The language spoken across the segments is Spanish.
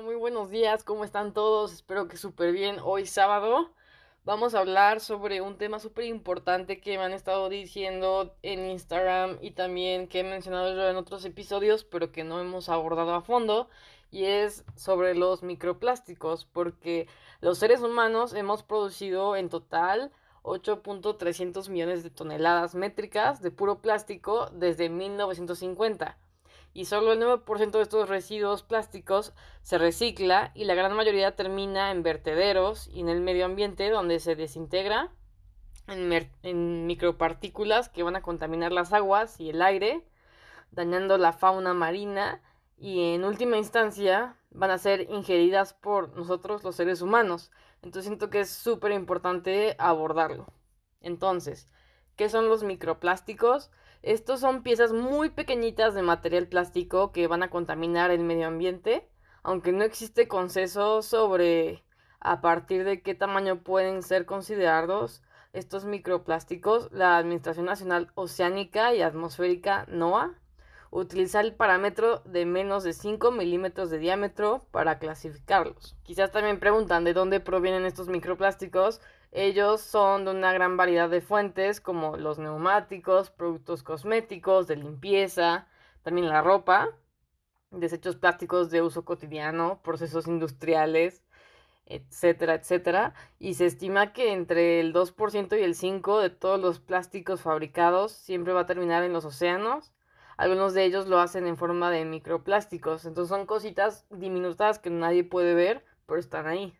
Muy buenos días, ¿cómo están todos? Espero que súper bien. Hoy sábado vamos a hablar sobre un tema súper importante que me han estado diciendo en Instagram y también que he mencionado yo en otros episodios, pero que no hemos abordado a fondo, y es sobre los microplásticos, porque los seres humanos hemos producido en total 8.300 millones de toneladas métricas de puro plástico desde 1950 y solo el 9% de estos residuos plásticos se recicla y la gran mayoría termina en vertederos y en el medio ambiente donde se desintegra en, micropartículas que van a contaminar las aguas y el aire, dañando la fauna marina y en última instancia van a ser ingeridas por nosotros los seres humanos. Entonces siento que es súper importante abordarlo. Entonces, ¿qué son los microplásticos? Estos son piezas muy pequeñitas de material plástico que van a contaminar el medio ambiente, aunque no existe consenso sobre a partir de qué tamaño pueden ser considerados estos microplásticos. La Administración Nacional Oceánica y Atmosférica NOAA utiliza el parámetro de menos de 5 milímetros de diámetro para clasificarlos. Quizás también preguntan de dónde provienen estos microplásticos ellos son de una gran variedad de fuentes como los neumáticos, productos cosméticos, de limpieza, también la ropa, desechos plásticos de uso cotidiano, procesos industriales, etcétera, etcétera. Y se estima que entre el 2% y el 5% de todos los plásticos fabricados siempre va a terminar en los océanos. Algunos de ellos lo hacen en forma de microplásticos. Entonces son cositas diminutas que nadie puede ver, pero están ahí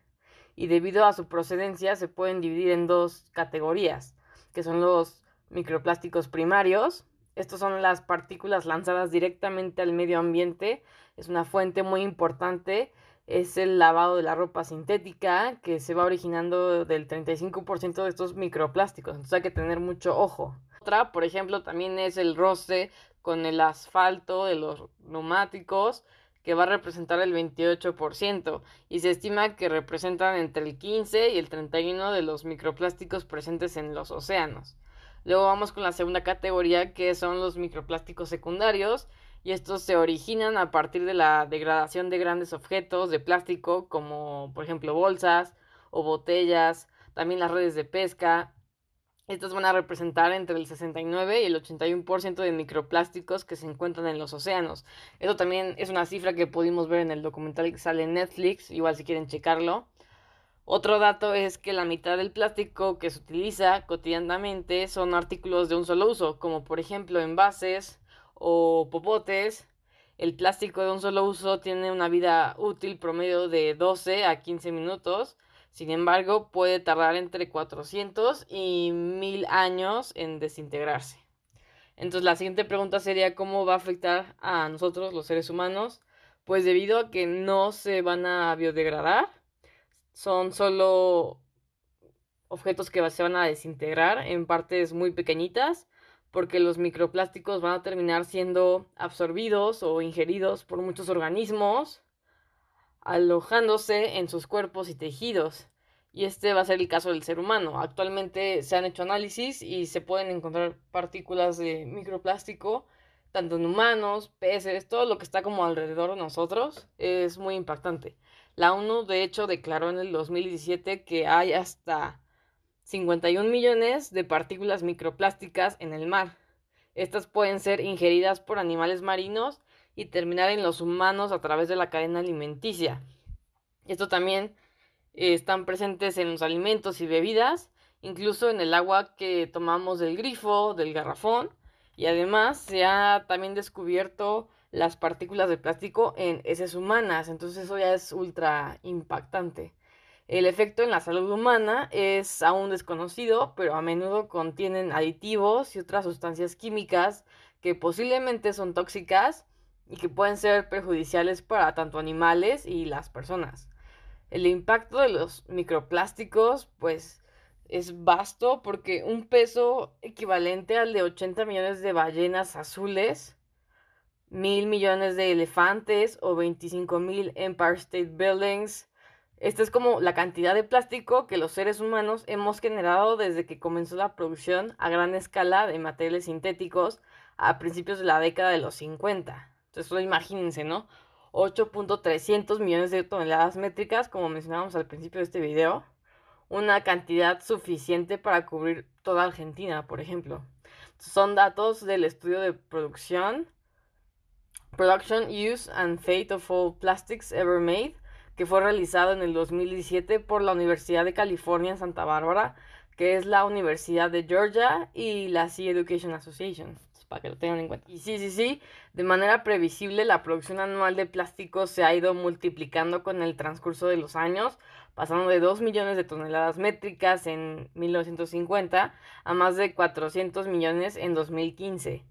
y debido a su procedencia se pueden dividir en dos categorías, que son los microplásticos primarios. Estos son las partículas lanzadas directamente al medio ambiente. Es una fuente muy importante. Es el lavado de la ropa sintética que se va originando del 35% de estos microplásticos. Entonces hay que tener mucho ojo. Otra, por ejemplo, también es el roce con el asfalto de los neumáticos que va a representar el 28% y se estima que representan entre el 15 y el 31 de los microplásticos presentes en los océanos. Luego vamos con la segunda categoría que son los microplásticos secundarios y estos se originan a partir de la degradación de grandes objetos de plástico como por ejemplo bolsas o botellas, también las redes de pesca, estos van a representar entre el 69 y el 81% de microplásticos que se encuentran en los océanos. Esto también es una cifra que pudimos ver en el documental que sale en Netflix, igual si quieren checarlo. Otro dato es que la mitad del plástico que se utiliza cotidianamente son artículos de un solo uso, como por ejemplo envases o popotes. El plástico de un solo uso tiene una vida útil promedio de 12 a 15 minutos sin embargo, puede tardar entre 400 y 1000 años en desintegrarse. Entonces, la siguiente pregunta sería cómo va a afectar a nosotros, los seres humanos. Pues debido a que no se van a biodegradar, son solo objetos que se van a desintegrar en partes muy pequeñitas, porque los microplásticos van a terminar siendo absorbidos o ingeridos por muchos organismos alojándose en sus cuerpos y tejidos. Y este va a ser el caso del ser humano. Actualmente se han hecho análisis y se pueden encontrar partículas de microplástico, tanto en humanos, peces, todo lo que está como alrededor de nosotros. Es muy impactante. La ONU, de hecho, declaró en el 2017 que hay hasta 51 millones de partículas microplásticas en el mar. Estas pueden ser ingeridas por animales marinos y terminar en los humanos a través de la cadena alimenticia. Esto también están presentes en los alimentos y bebidas, incluso en el agua que tomamos del grifo, del garrafón, y además se ha también descubierto las partículas de plástico en heces humanas, entonces eso ya es ultra impactante. El efecto en la salud humana es aún desconocido, pero a menudo contienen aditivos y otras sustancias químicas que posiblemente son tóxicas y que pueden ser perjudiciales para tanto animales y las personas. El impacto de los microplásticos, pues, es vasto porque un peso equivalente al de 80 millones de ballenas azules, mil millones de elefantes o 25 mil Empire State Buildings. Esta es como la cantidad de plástico que los seres humanos hemos generado desde que comenzó la producción a gran escala de materiales sintéticos a principios de la década de los 50. Entonces, imagínense, ¿no? 8.300 millones de toneladas métricas, como mencionábamos al principio de este video una cantidad suficiente para cubrir toda Argentina, por ejemplo. Son datos del estudio de producción, Production, Use and Fate of All Plastics Ever Made, que fue realizado en el 2017 por la Universidad de California en Santa Bárbara, que es la Universidad de Georgia y la Sea Education Association, para que lo tengan en cuenta. Y sí, sí, sí, de manera previsible la producción anual de plástico se ha ido multiplicando con el transcurso de los años, pasando de 2 millones de toneladas métricas en 1950 a más de 400 millones en 2015.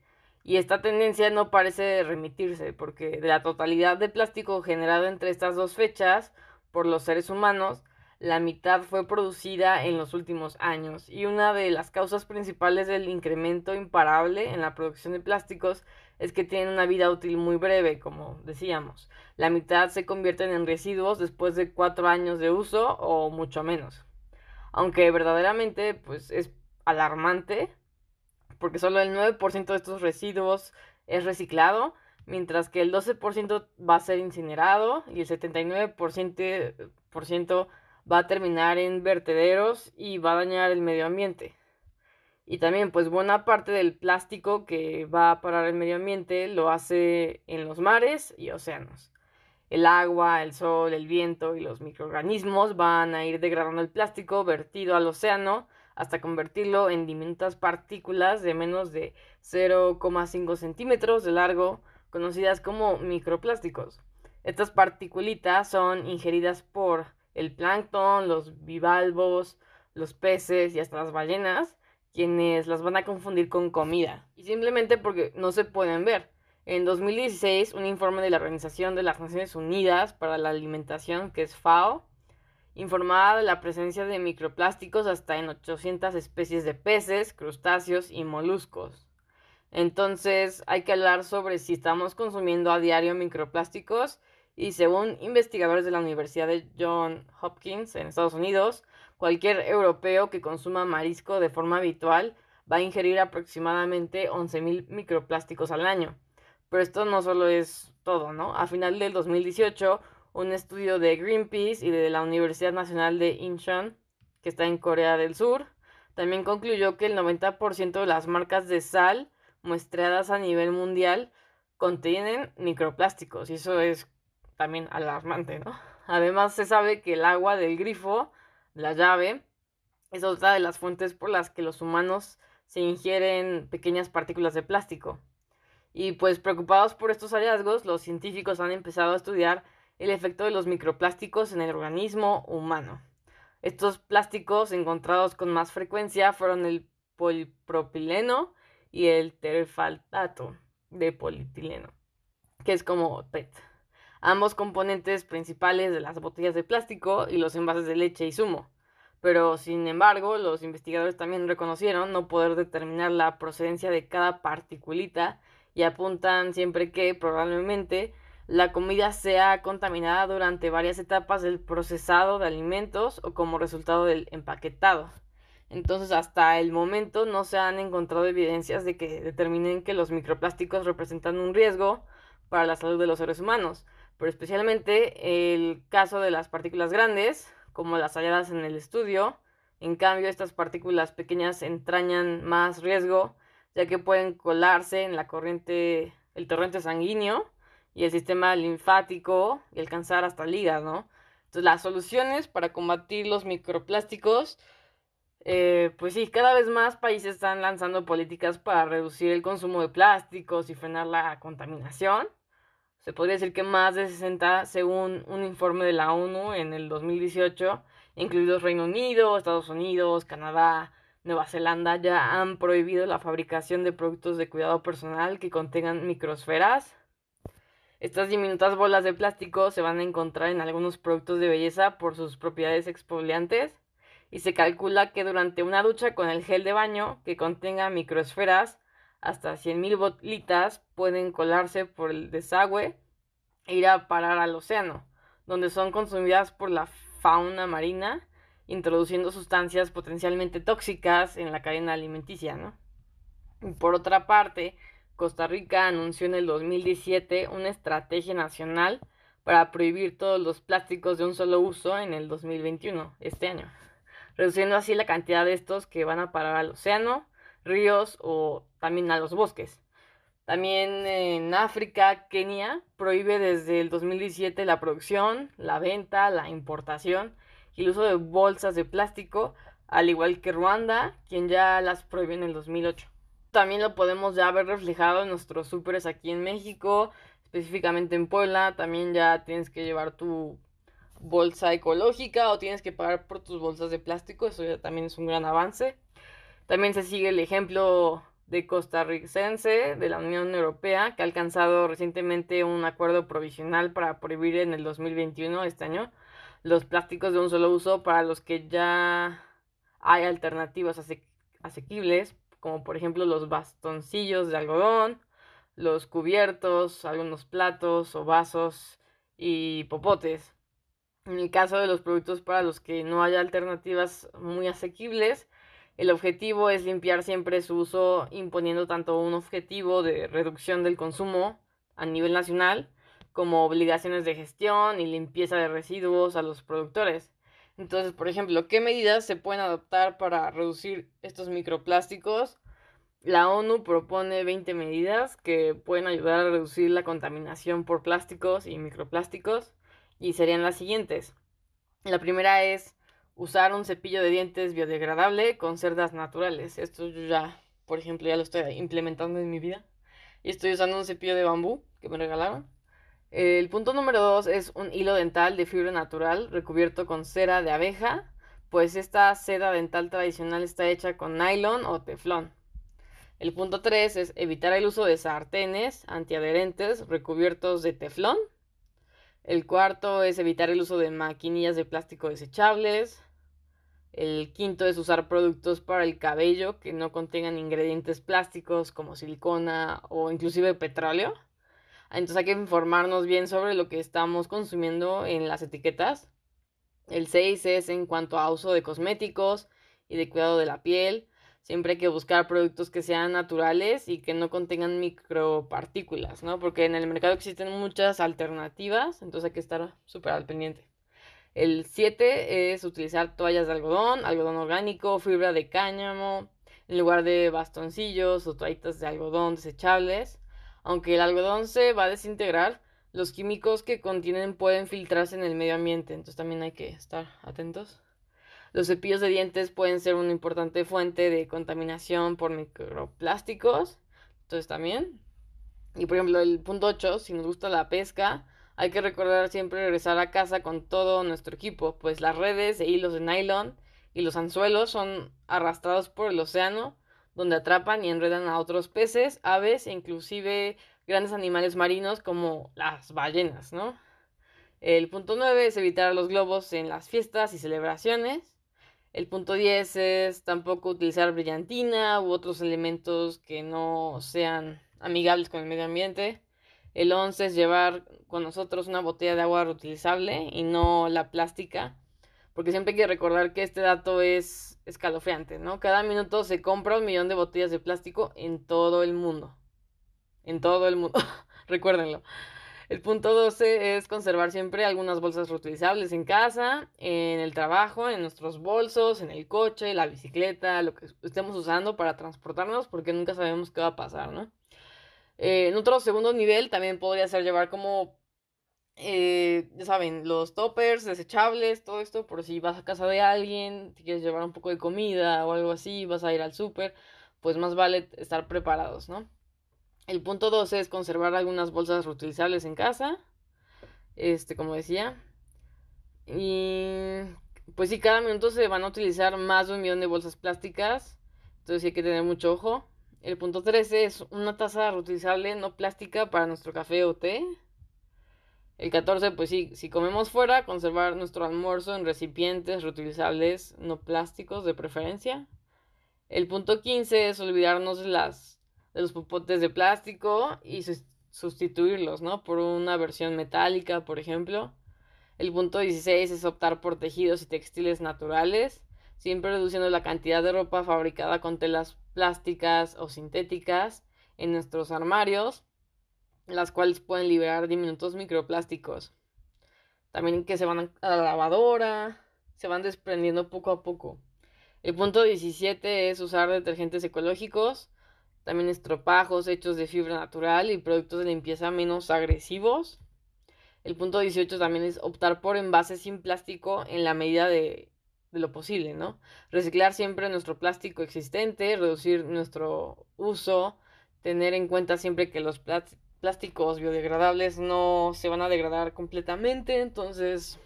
Y esta tendencia no parece remitirse, porque de la totalidad de plástico generado entre estas dos fechas por los seres humanos, la mitad fue producida en los últimos años. Y una de las causas principales del incremento imparable en la producción de plásticos es que tienen una vida útil muy breve, como decíamos. La mitad se convierten en residuos después de cuatro años de uso o mucho menos. Aunque verdaderamente pues, es alarmante, porque solo el 9% de estos residuos es reciclado, mientras que el 12% va a ser incinerado y el 79% va a terminar en vertederos y va a dañar el medio ambiente. Y también, pues buena parte del plástico que va a parar el medio ambiente lo hace en los mares y océanos. El agua, el sol, el viento y los microorganismos van a ir degradando el plástico vertido al océano hasta convertirlo en diminutas partículas de menos de 0,5 centímetros de largo, conocidas como microplásticos. Estas partículitas son ingeridas por el plancton, los bivalvos, los peces y hasta las ballenas, quienes las van a confundir con comida, y simplemente porque no se pueden ver. En 2016, un informe de la Organización de las Naciones Unidas para la Alimentación, que es FAO, informaba de la presencia de microplásticos hasta en 800 especies de peces, crustáceos y moluscos. Entonces hay que hablar sobre si estamos consumiendo a diario microplásticos y según investigadores de la Universidad de John Hopkins en Estados Unidos, Cualquier europeo que consuma marisco de forma habitual va a ingerir aproximadamente 11.000 microplásticos al año. Pero esto no solo es todo, ¿no? A final del 2018, un estudio de Greenpeace y de la Universidad Nacional de Incheon, que está en Corea del Sur, también concluyó que el 90% de las marcas de sal muestreadas a nivel mundial contienen microplásticos y eso es también alarmante, ¿no? Además se sabe que el agua del grifo la llave es otra de las fuentes por las que los humanos se ingieren pequeñas partículas de plástico. Y pues preocupados por estos hallazgos, los científicos han empezado a estudiar el efecto de los microplásticos en el organismo humano. Estos plásticos encontrados con más frecuencia fueron el polipropileno y el terfaltato de polietileno, que es como PET ambos componentes principales de las botellas de plástico y los envases de leche y zumo. Pero, sin embargo, los investigadores también reconocieron no poder determinar la procedencia de cada particulita y apuntan siempre que probablemente la comida sea contaminada durante varias etapas del procesado de alimentos o como resultado del empaquetado. Entonces, hasta el momento no se han encontrado evidencias de que determinen que los microplásticos representan un riesgo para la salud de los seres humanos pero especialmente el caso de las partículas grandes, como las halladas en el estudio. En cambio, estas partículas pequeñas entrañan más riesgo, ya que pueden colarse en la corriente, el torrente sanguíneo y el sistema linfático y alcanzar hasta el hígado, Entonces, las soluciones para combatir los microplásticos, eh, pues sí, cada vez más países están lanzando políticas para reducir el consumo de plásticos y frenar la contaminación. Se podría decir que más de 60, según un informe de la ONU en el 2018, incluidos Reino Unido, Estados Unidos, Canadá, Nueva Zelanda, ya han prohibido la fabricación de productos de cuidado personal que contengan microsferas. Estas diminutas bolas de plástico se van a encontrar en algunos productos de belleza por sus propiedades exfoliantes y se calcula que durante una ducha con el gel de baño que contenga microesferas hasta 100.000 bolitas pueden colarse por el desagüe e ir a parar al océano, donde son consumidas por la fauna marina, introduciendo sustancias potencialmente tóxicas en la cadena alimenticia, ¿no? por otra parte, Costa Rica anunció en el 2017 una estrategia nacional para prohibir todos los plásticos de un solo uso en el 2021, este año, reduciendo así la cantidad de estos que van a parar al océano, ríos o también a los bosques. También en África, Kenia prohíbe desde el 2017 la producción, la venta, la importación y el uso de bolsas de plástico, al igual que Ruanda, quien ya las prohíbe en el 2008 también lo podemos ya ver reflejado en nuestros súperes aquí en México, específicamente en Puebla. También ya tienes que llevar tu bolsa ecológica o tienes que pagar por tus bolsas de plástico. Eso ya también es un gran avance. También se sigue el ejemplo de costarricense de la Unión Europea que ha alcanzado recientemente un acuerdo provisional para prohibir en el 2021, este año, los plásticos de un solo uso para los que ya hay alternativas asequibles como por ejemplo los bastoncillos de algodón, los cubiertos, algunos platos o vasos y popotes. En el caso de los productos para los que no haya alternativas muy asequibles, el objetivo es limpiar siempre su uso imponiendo tanto un objetivo de reducción del consumo a nivel nacional como obligaciones de gestión y limpieza de residuos a los productores. Entonces, por ejemplo, ¿qué medidas se pueden adoptar para reducir estos microplásticos? La ONU propone 20 medidas que pueden ayudar a reducir la contaminación por plásticos y microplásticos y serían las siguientes. La primera es usar un cepillo de dientes biodegradable con cerdas naturales. Esto yo ya, por ejemplo, ya lo estoy implementando en mi vida. Y estoy usando un cepillo de bambú que me regalaron. El punto número dos es un hilo dental de fibra natural recubierto con cera de abeja, pues esta seda dental tradicional está hecha con nylon o teflón. El punto tres es evitar el uso de sartenes antiadherentes recubiertos de teflón. El cuarto es evitar el uso de maquinillas de plástico desechables. El quinto es usar productos para el cabello que no contengan ingredientes plásticos como silicona o inclusive petróleo. Entonces hay que informarnos bien sobre lo que estamos consumiendo en las etiquetas. El 6 es en cuanto a uso de cosméticos y de cuidado de la piel. Siempre hay que buscar productos que sean naturales y que no contengan micropartículas, ¿no? Porque en el mercado existen muchas alternativas, entonces hay que estar súper al pendiente. El 7 es utilizar toallas de algodón, algodón orgánico, fibra de cáñamo, en lugar de bastoncillos o toallitas de algodón desechables. Aunque el algodón se va a desintegrar, los químicos que contienen pueden filtrarse en el medio ambiente, entonces también hay que estar atentos. Los cepillos de dientes pueden ser una importante fuente de contaminación por microplásticos, entonces también. Y por ejemplo, el punto 8, si nos gusta la pesca, hay que recordar siempre regresar a casa con todo nuestro equipo, pues las redes e hilos de nylon y los anzuelos son arrastrados por el océano donde atrapan y enredan a otros peces, aves e inclusive grandes animales marinos como las ballenas, ¿no? El punto 9 es evitar los globos en las fiestas y celebraciones. El punto 10 es tampoco utilizar brillantina u otros elementos que no sean amigables con el medio ambiente. El 11 es llevar con nosotros una botella de agua reutilizable y no la plástica porque siempre hay que recordar que este dato es escalofriante, ¿no? Cada minuto se compra un millón de botellas de plástico en todo el mundo. En todo el mundo. Recuérdenlo. El punto 12 es conservar siempre algunas bolsas reutilizables en casa, en el trabajo, en nuestros bolsos, en el coche, la bicicleta, lo que estemos usando para transportarnos, porque nunca sabemos qué va a pasar, ¿no? Eh, en otro segundo nivel también podría ser llevar como eh, ya saben, los toppers desechables, todo esto, por si vas a casa de alguien, te quieres llevar un poco de comida o algo así, vas a ir al súper, pues más vale estar preparados, ¿no? El punto 12 es conservar algunas bolsas reutilizables en casa, este, como decía. Y pues sí, cada minuto se van a utilizar más de un millón de bolsas plásticas, entonces hay que tener mucho ojo. El punto 13 es una taza reutilizable no plástica para nuestro café o té. El 14, pues sí, si comemos fuera, conservar nuestro almuerzo en recipientes reutilizables, no plásticos de preferencia. El punto 15 es olvidarnos las, de los popotes de plástico y sustituirlos, ¿no? Por una versión metálica, por ejemplo. El punto 16 es optar por tejidos y textiles naturales, siempre reduciendo la cantidad de ropa fabricada con telas plásticas o sintéticas en nuestros armarios las cuales pueden liberar diminutos microplásticos. También que se van a la lavadora, se van desprendiendo poco a poco. El punto 17 es usar detergentes ecológicos, también estropajos hechos de fibra natural y productos de limpieza menos agresivos. El punto 18 también es optar por envases sin plástico en la medida de, de lo posible, ¿no? Reciclar siempre nuestro plástico existente, reducir nuestro uso, tener en cuenta siempre que los plásticos biodegradables no se van a degradar completamente, entonces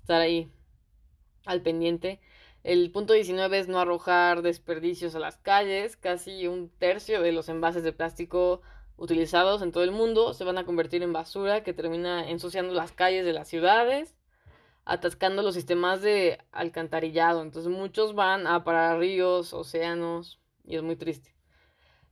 estar ahí al pendiente. El punto 19 es no arrojar desperdicios a las calles. Casi un tercio de los envases de plástico utilizados en todo el mundo se van a convertir en basura que termina ensuciando las calles de las ciudades, atascando los sistemas de alcantarillado. Entonces muchos van a parar ríos, océanos y es muy triste.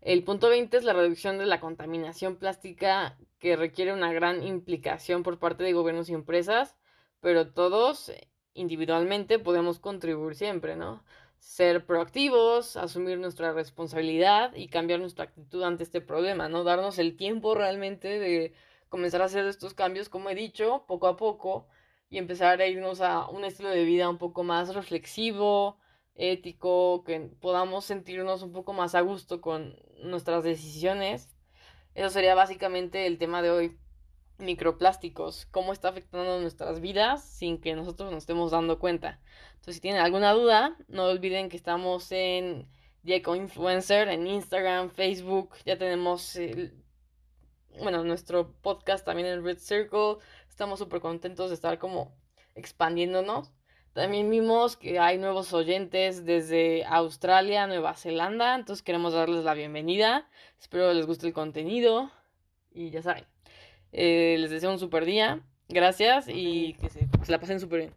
El punto 20 es la reducción de la contaminación plástica que requiere una gran implicación por parte de gobiernos y empresas, pero todos individualmente podemos contribuir siempre, ¿no? Ser proactivos, asumir nuestra responsabilidad y cambiar nuestra actitud ante este problema, ¿no? Darnos el tiempo realmente de comenzar a hacer estos cambios, como he dicho, poco a poco y empezar a irnos a un estilo de vida un poco más reflexivo, ético, que podamos sentirnos un poco más a gusto con nuestras decisiones. Eso sería básicamente el tema de hoy. Microplásticos, cómo está afectando nuestras vidas sin que nosotros nos estemos dando cuenta. Entonces, si tienen alguna duda, no olviden que estamos en Dieco Influencer, en Instagram, Facebook, ya tenemos bueno, nuestro podcast también en Red Circle. Estamos súper contentos de estar como expandiéndonos. También vimos que hay nuevos oyentes desde Australia, Nueva Zelanda, entonces queremos darles la bienvenida. Espero les guste el contenido y ya saben, eh, les deseo un super día. Gracias y que se, se la pasen súper bien.